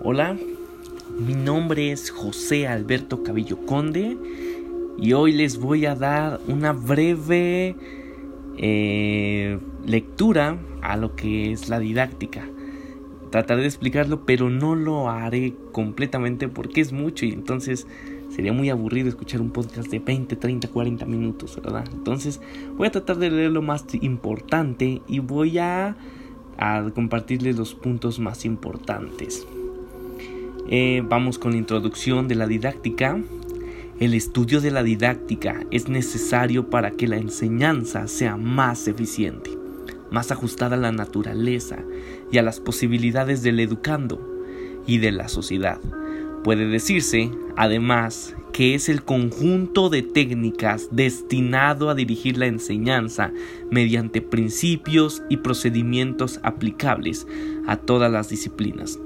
Hola, mi nombre es José Alberto Cabillo Conde y hoy les voy a dar una breve eh, lectura a lo que es la didáctica. Trataré de explicarlo, pero no lo haré completamente porque es mucho y entonces sería muy aburrido escuchar un podcast de 20, 30, 40 minutos, ¿verdad? Entonces voy a tratar de leer lo más importante y voy a, a compartirles los puntos más importantes. Eh, vamos con la introducción de la didáctica. El estudio de la didáctica es necesario para que la enseñanza sea más eficiente, más ajustada a la naturaleza y a las posibilidades del educando y de la sociedad. Puede decirse, además, que es el conjunto de técnicas destinado a dirigir la enseñanza mediante principios y procedimientos aplicables a todas las disciplinas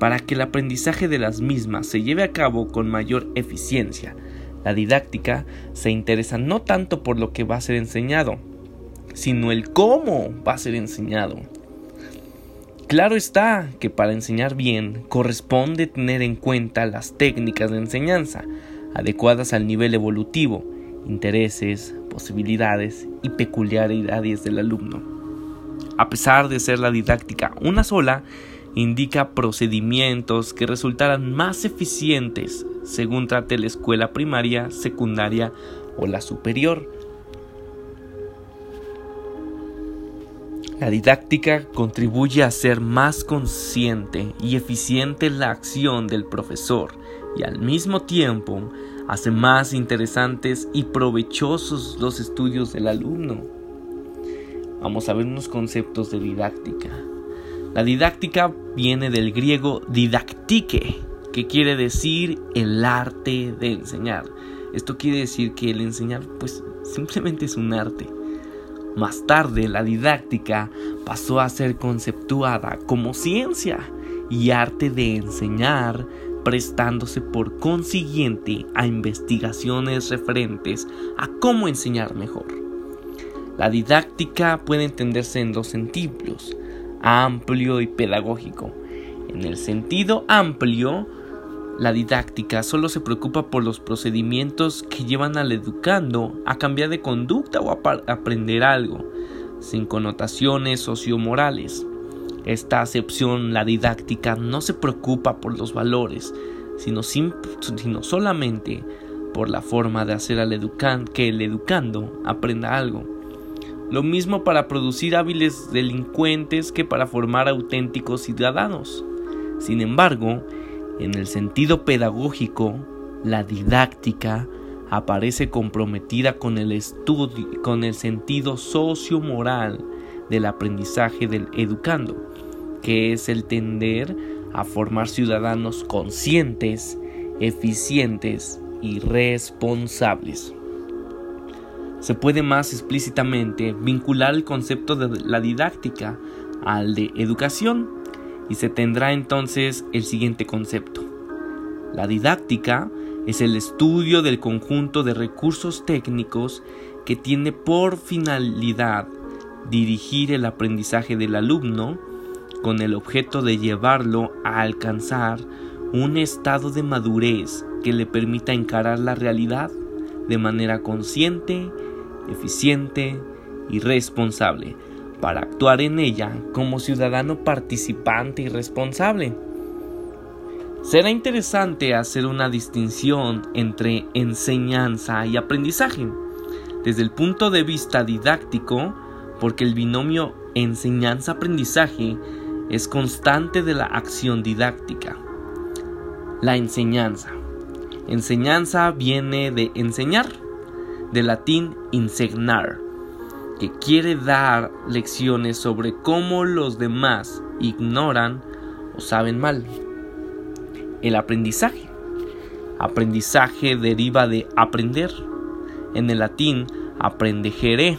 para que el aprendizaje de las mismas se lleve a cabo con mayor eficiencia. La didáctica se interesa no tanto por lo que va a ser enseñado, sino el cómo va a ser enseñado. Claro está que para enseñar bien corresponde tener en cuenta las técnicas de enseñanza adecuadas al nivel evolutivo, intereses, posibilidades y peculiaridades del alumno. A pesar de ser la didáctica una sola, indica procedimientos que resultarán más eficientes según trate la escuela primaria, secundaria o la superior. La didáctica contribuye a ser más consciente y eficiente la acción del profesor y al mismo tiempo hace más interesantes y provechosos los estudios del alumno. Vamos a ver unos conceptos de didáctica. La didáctica viene del griego didaktike, que quiere decir el arte de enseñar. Esto quiere decir que el enseñar pues simplemente es un arte. Más tarde la didáctica pasó a ser conceptuada como ciencia y arte de enseñar, prestándose por consiguiente a investigaciones referentes a cómo enseñar mejor. La didáctica puede entenderse en dos sentidos amplio y pedagógico. En el sentido amplio, la didáctica solo se preocupa por los procedimientos que llevan al educando a cambiar de conducta o a aprender algo, sin connotaciones sociomorales. Esta acepción, la didáctica, no se preocupa por los valores, sino, sino solamente por la forma de hacer al educando que el educando aprenda algo. Lo mismo para producir hábiles delincuentes que para formar auténticos ciudadanos. Sin embargo, en el sentido pedagógico, la didáctica aparece comprometida con el estudio, con el sentido sociomoral del aprendizaje del educando, que es el tender a formar ciudadanos conscientes, eficientes y responsables se puede más explícitamente vincular el concepto de la didáctica al de educación y se tendrá entonces el siguiente concepto. La didáctica es el estudio del conjunto de recursos técnicos que tiene por finalidad dirigir el aprendizaje del alumno con el objeto de llevarlo a alcanzar un estado de madurez que le permita encarar la realidad de manera consciente eficiente y responsable para actuar en ella como ciudadano participante y responsable. Será interesante hacer una distinción entre enseñanza y aprendizaje desde el punto de vista didáctico, porque el binomio enseñanza-aprendizaje es constante de la acción didáctica. La enseñanza. Enseñanza viene de enseñar del latín insegnar, que quiere dar lecciones sobre cómo los demás ignoran o saben mal. El aprendizaje. Aprendizaje deriva de aprender, en el latín aprendegere,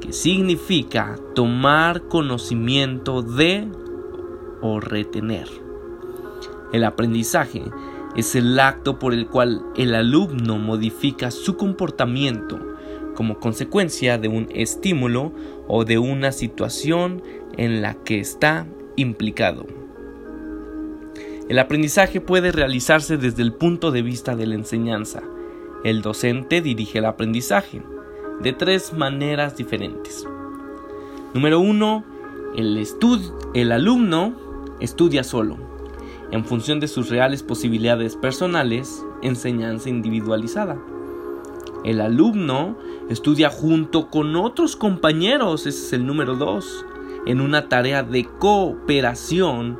que significa tomar conocimiento de o retener. El aprendizaje es el acto por el cual el alumno modifica su comportamiento como consecuencia de un estímulo o de una situación en la que está implicado. El aprendizaje puede realizarse desde el punto de vista de la enseñanza. El docente dirige el aprendizaje de tres maneras diferentes. Número uno, el, el alumno estudia solo, en función de sus reales posibilidades personales, enseñanza individualizada. El alumno estudia junto con otros compañeros, ese es el número dos, en una tarea de cooperación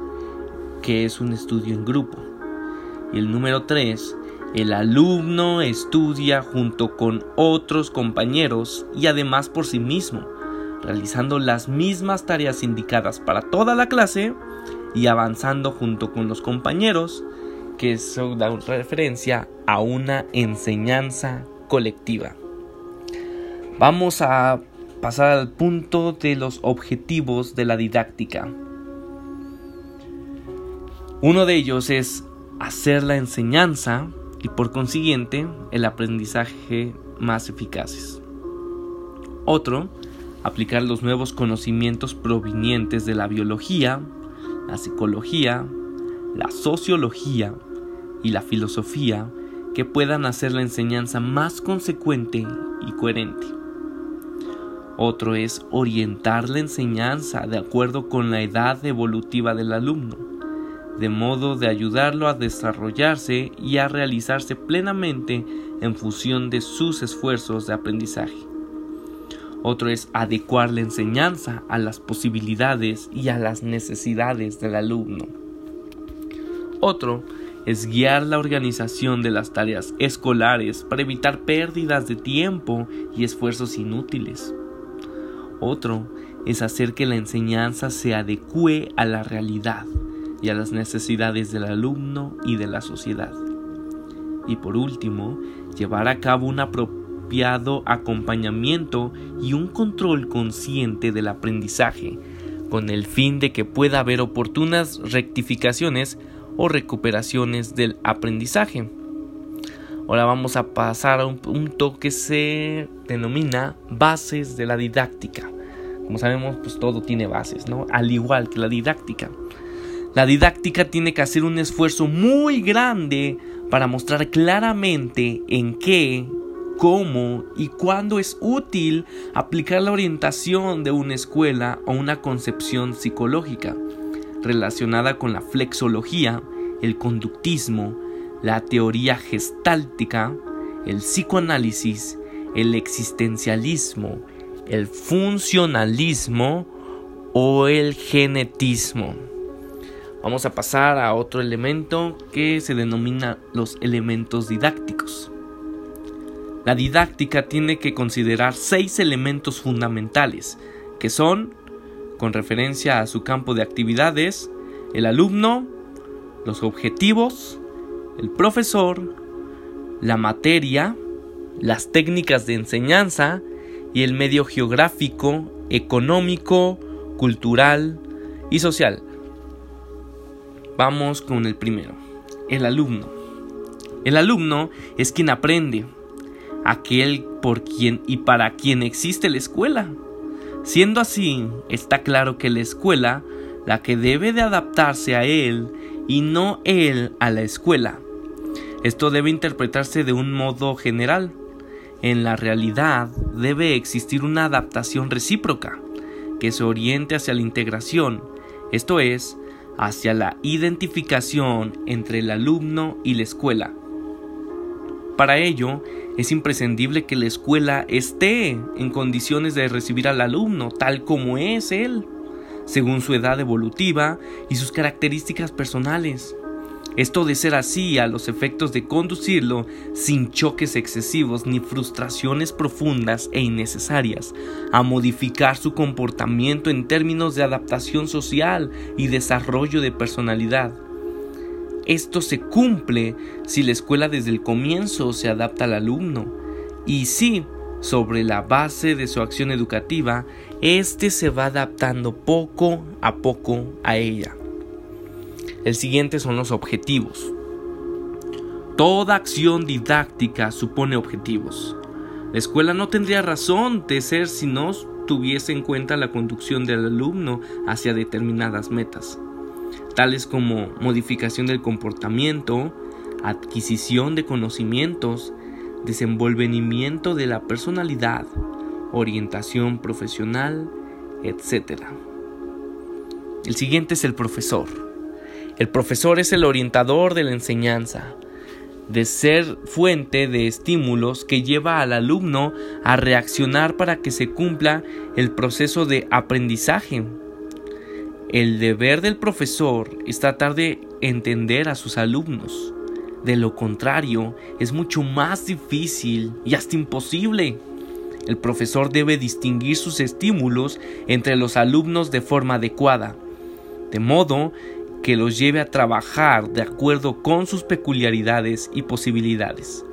que es un estudio en grupo. Y el número tres, el alumno estudia junto con otros compañeros y además por sí mismo, realizando las mismas tareas indicadas para toda la clase y avanzando junto con los compañeros, que eso da referencia a una enseñanza colectiva. Vamos a pasar al punto de los objetivos de la didáctica. Uno de ellos es hacer la enseñanza y por consiguiente el aprendizaje más eficaces. Otro, aplicar los nuevos conocimientos provenientes de la biología, la psicología, la sociología y la filosofía que puedan hacer la enseñanza más consecuente y coherente. Otro es orientar la enseñanza de acuerdo con la edad evolutiva del alumno, de modo de ayudarlo a desarrollarse y a realizarse plenamente en función de sus esfuerzos de aprendizaje. Otro es adecuar la enseñanza a las posibilidades y a las necesidades del alumno. Otro es guiar la organización de las tareas escolares para evitar pérdidas de tiempo y esfuerzos inútiles. Otro es hacer que la enseñanza se adecue a la realidad y a las necesidades del alumno y de la sociedad. Y por último, llevar a cabo un acompañamiento y un control consciente del aprendizaje, con el fin de que pueda haber oportunas rectificaciones o recuperaciones del aprendizaje. Ahora vamos a pasar a un punto que se denomina bases de la didáctica. Como sabemos, pues todo tiene bases, ¿no? Al igual que la didáctica. La didáctica tiene que hacer un esfuerzo muy grande para mostrar claramente en qué, cómo y cuándo es útil aplicar la orientación de una escuela o una concepción psicológica relacionada con la flexología, el conductismo, la teoría gestáltica, el psicoanálisis, el existencialismo, el funcionalismo o el genetismo. Vamos a pasar a otro elemento que se denomina los elementos didácticos. La didáctica tiene que considerar seis elementos fundamentales, que son con referencia a su campo de actividades, el alumno, los objetivos, el profesor, la materia, las técnicas de enseñanza y el medio geográfico, económico, cultural y social. Vamos con el primero, el alumno. El alumno es quien aprende, aquel por quien y para quien existe la escuela. Siendo así, está claro que la escuela, la que debe de adaptarse a él y no él a la escuela. Esto debe interpretarse de un modo general. En la realidad debe existir una adaptación recíproca que se oriente hacia la integración, esto es, hacia la identificación entre el alumno y la escuela. Para ello, es imprescindible que la escuela esté en condiciones de recibir al alumno tal como es él, según su edad evolutiva y sus características personales. Esto de ser así a los efectos de conducirlo sin choques excesivos ni frustraciones profundas e innecesarias, a modificar su comportamiento en términos de adaptación social y desarrollo de personalidad esto se cumple si la escuela desde el comienzo se adapta al alumno y si, sobre la base de su acción educativa, éste se va adaptando poco a poco a ella. El siguiente son los objetivos. Toda acción didáctica supone objetivos. La escuela no tendría razón de ser si no tuviese en cuenta la conducción del alumno hacia determinadas metas. Tales como modificación del comportamiento, adquisición de conocimientos, desenvolvimiento de la personalidad, orientación profesional, etc. El siguiente es el profesor. El profesor es el orientador de la enseñanza, de ser fuente de estímulos que lleva al alumno a reaccionar para que se cumpla el proceso de aprendizaje. El deber del profesor es tratar de entender a sus alumnos. De lo contrario, es mucho más difícil y hasta imposible. El profesor debe distinguir sus estímulos entre los alumnos de forma adecuada, de modo que los lleve a trabajar de acuerdo con sus peculiaridades y posibilidades.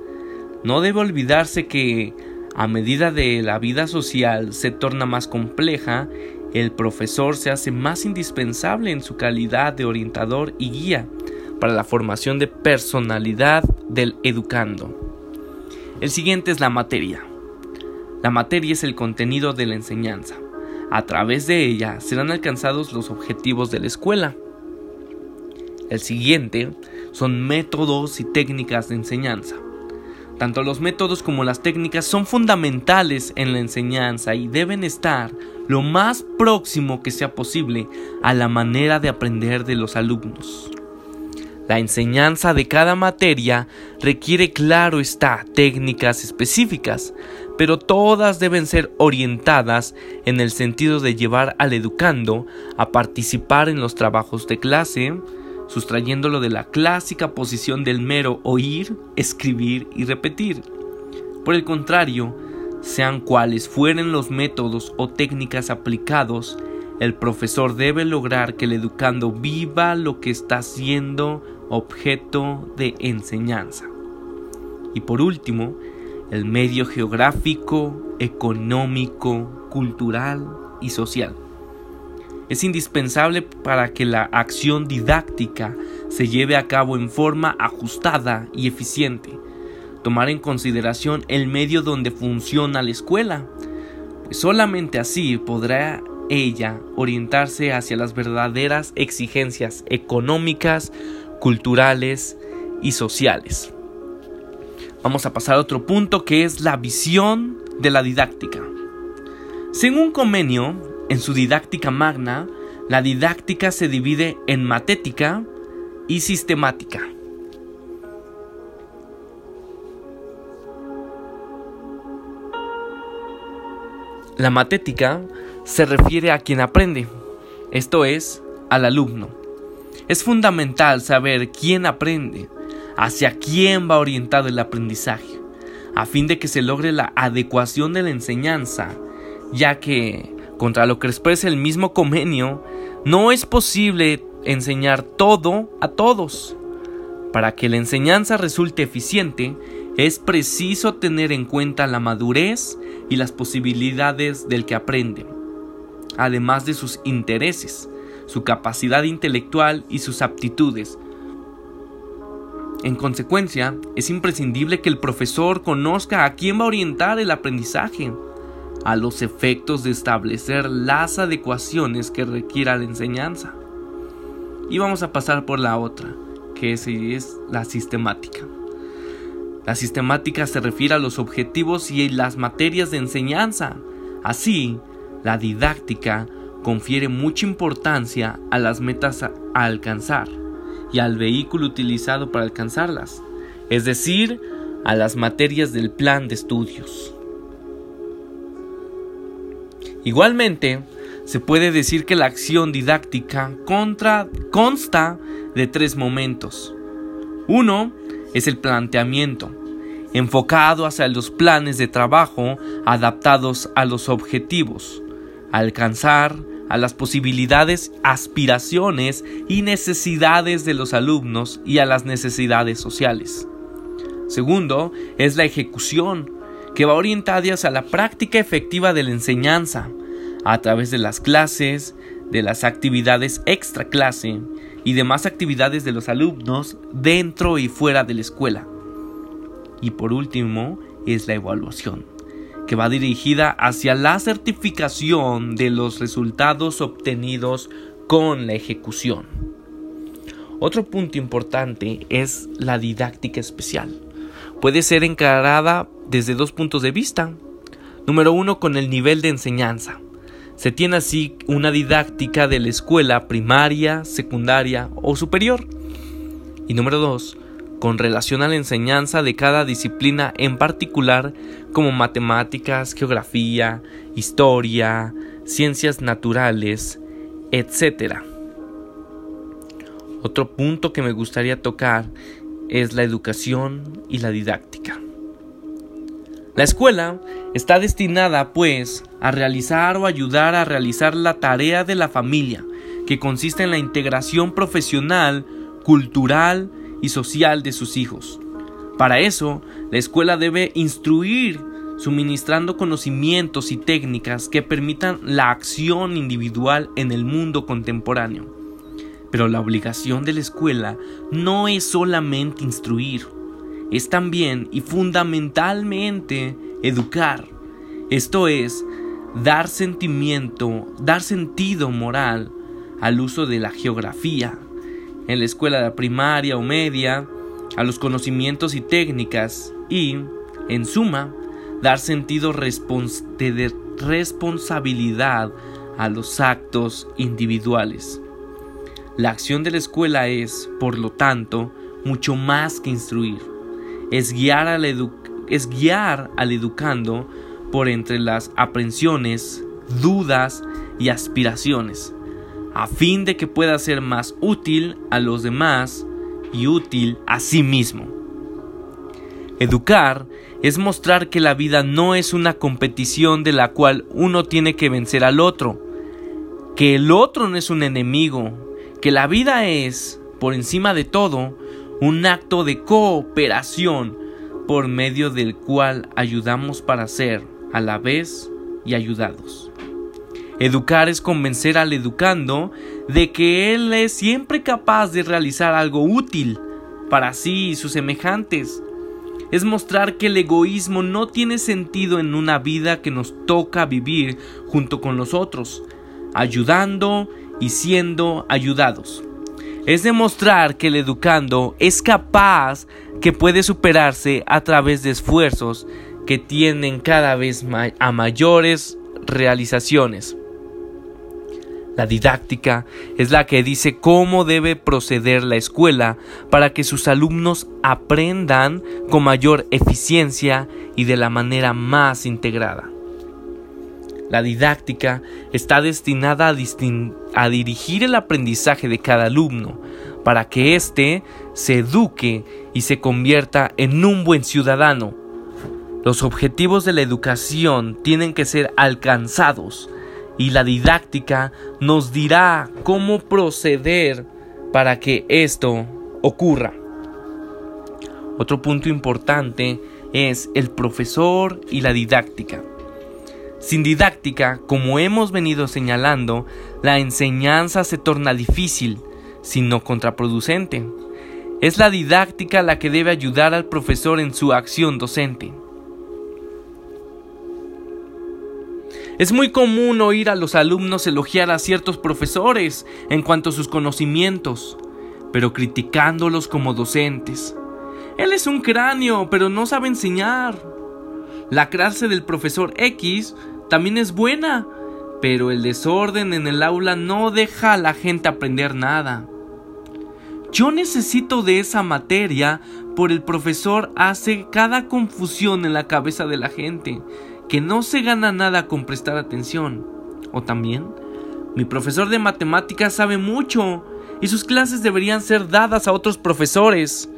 No debe olvidarse que, a medida de la vida social se torna más compleja, el profesor se hace más indispensable en su calidad de orientador y guía para la formación de personalidad del educando. El siguiente es la materia. La materia es el contenido de la enseñanza. A través de ella serán alcanzados los objetivos de la escuela. El siguiente son métodos y técnicas de enseñanza. Tanto los métodos como las técnicas son fundamentales en la enseñanza y deben estar lo más próximo que sea posible a la manera de aprender de los alumnos. La enseñanza de cada materia requiere, claro está, técnicas específicas, pero todas deben ser orientadas en el sentido de llevar al educando a participar en los trabajos de clase, sustrayéndolo de la clásica posición del mero oír, escribir y repetir. Por el contrario, sean cuales fueren los métodos o técnicas aplicados, el profesor debe lograr que el educando viva lo que está siendo objeto de enseñanza. Y por último, el medio geográfico, económico, cultural y social es indispensable para que la acción didáctica se lleve a cabo en forma ajustada y eficiente. Tomar en consideración el medio donde funciona la escuela. Solamente así podrá ella orientarse hacia las verdaderas exigencias económicas, culturales y sociales. Vamos a pasar a otro punto que es la visión de la didáctica. Según convenio, en su didáctica magna, la didáctica se divide en matética y sistemática. La matética se refiere a quien aprende, esto es, al alumno. Es fundamental saber quién aprende, hacia quién va orientado el aprendizaje, a fin de que se logre la adecuación de la enseñanza, ya que contra lo que expresa el mismo convenio, no es posible enseñar todo a todos. Para que la enseñanza resulte eficiente, es preciso tener en cuenta la madurez y las posibilidades del que aprende, además de sus intereses, su capacidad intelectual y sus aptitudes. En consecuencia, es imprescindible que el profesor conozca a quién va a orientar el aprendizaje, a los efectos de establecer las adecuaciones que requiera la enseñanza. Y vamos a pasar por la otra, que es la sistemática. La sistemática se refiere a los objetivos y las materias de enseñanza. Así, la didáctica confiere mucha importancia a las metas a alcanzar y al vehículo utilizado para alcanzarlas, es decir, a las materias del plan de estudios. Igualmente, se puede decir que la acción didáctica consta de tres momentos. Uno es el planteamiento, enfocado hacia los planes de trabajo adaptados a los objetivos, alcanzar a las posibilidades, aspiraciones y necesidades de los alumnos y a las necesidades sociales. Segundo, es la ejecución, que va orientada hacia la práctica efectiva de la enseñanza, a través de las clases, de las actividades extra clase y demás actividades de los alumnos dentro y fuera de la escuela. Y por último es la evaluación, que va dirigida hacia la certificación de los resultados obtenidos con la ejecución. Otro punto importante es la didáctica especial. Puede ser encarada desde dos puntos de vista. Número uno, con el nivel de enseñanza. Se tiene así una didáctica de la escuela primaria, secundaria o superior. Y número dos, con relación a la enseñanza de cada disciplina en particular como matemáticas, geografía, historia, ciencias naturales, etc. Otro punto que me gustaría tocar es la educación y la didáctica. La escuela está destinada, pues, a realizar o ayudar a realizar la tarea de la familia, que consiste en la integración profesional, cultural y social de sus hijos. Para eso, la escuela debe instruir, suministrando conocimientos y técnicas que permitan la acción individual en el mundo contemporáneo. Pero la obligación de la escuela no es solamente instruir, es también y fundamentalmente educar. Esto es, dar sentimiento, dar sentido moral al uso de la geografía, en la escuela de primaria o media, a los conocimientos y técnicas y, en suma, dar sentido de responsabilidad a los actos individuales. La acción de la escuela es, por lo tanto, mucho más que instruir. Es guiar al, es guiar al educando por entre las aprensiones, dudas y aspiraciones a fin de que pueda ser más útil a los demás y útil a sí mismo. Educar es mostrar que la vida no es una competición de la cual uno tiene que vencer al otro, que el otro no es un enemigo, que la vida es, por encima de todo, un acto de cooperación por medio del cual ayudamos para ser a la vez y ayudados. Educar es convencer al educando de que él es siempre capaz de realizar algo útil para sí y sus semejantes. Es mostrar que el egoísmo no tiene sentido en una vida que nos toca vivir junto con los otros, ayudando y siendo ayudados. Es demostrar que el educando es capaz que puede superarse a través de esfuerzos que tienen cada vez a mayores realizaciones. La didáctica es la que dice cómo debe proceder la escuela para que sus alumnos aprendan con mayor eficiencia y de la manera más integrada. La didáctica está destinada a, dirigir el aprendizaje de cada alumno para que éste se eduque y se convierta en un buen ciudadano. Los objetivos de la educación tienen que ser alcanzados y la didáctica nos dirá cómo proceder para que esto ocurra. Otro punto importante es el profesor y la didáctica. Sin didáctica, como hemos venido señalando, la enseñanza se torna difícil, sino contraproducente. Es la didáctica la que debe ayudar al profesor en su acción docente. Es muy común oír a los alumnos elogiar a ciertos profesores en cuanto a sus conocimientos, pero criticándolos como docentes. Él es un cráneo, pero no sabe enseñar. La clase del profesor X también es buena, pero el desorden en el aula no deja a la gente aprender nada. Yo necesito de esa materia por el profesor hace cada confusión en la cabeza de la gente que no se gana nada con prestar atención. O también, mi profesor de matemáticas sabe mucho y sus clases deberían ser dadas a otros profesores.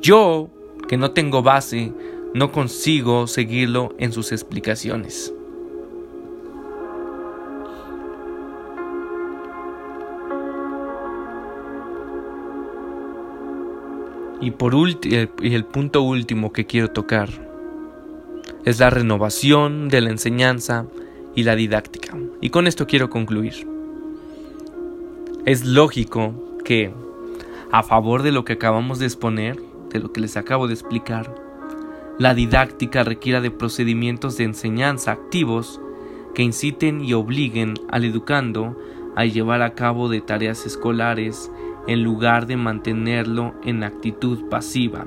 Yo, que no tengo base, no consigo seguirlo en sus explicaciones. Y por último, y el punto último que quiero tocar es la renovación de la enseñanza y la didáctica. Y con esto quiero concluir. Es lógico que, a favor de lo que acabamos de exponer, de lo que les acabo de explicar, la didáctica requiera de procedimientos de enseñanza activos que inciten y obliguen al educando a llevar a cabo de tareas escolares en lugar de mantenerlo en actitud pasiva,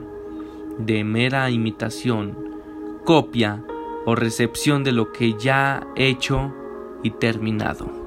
de mera imitación, copia o recepción de lo que ya hecho y terminado.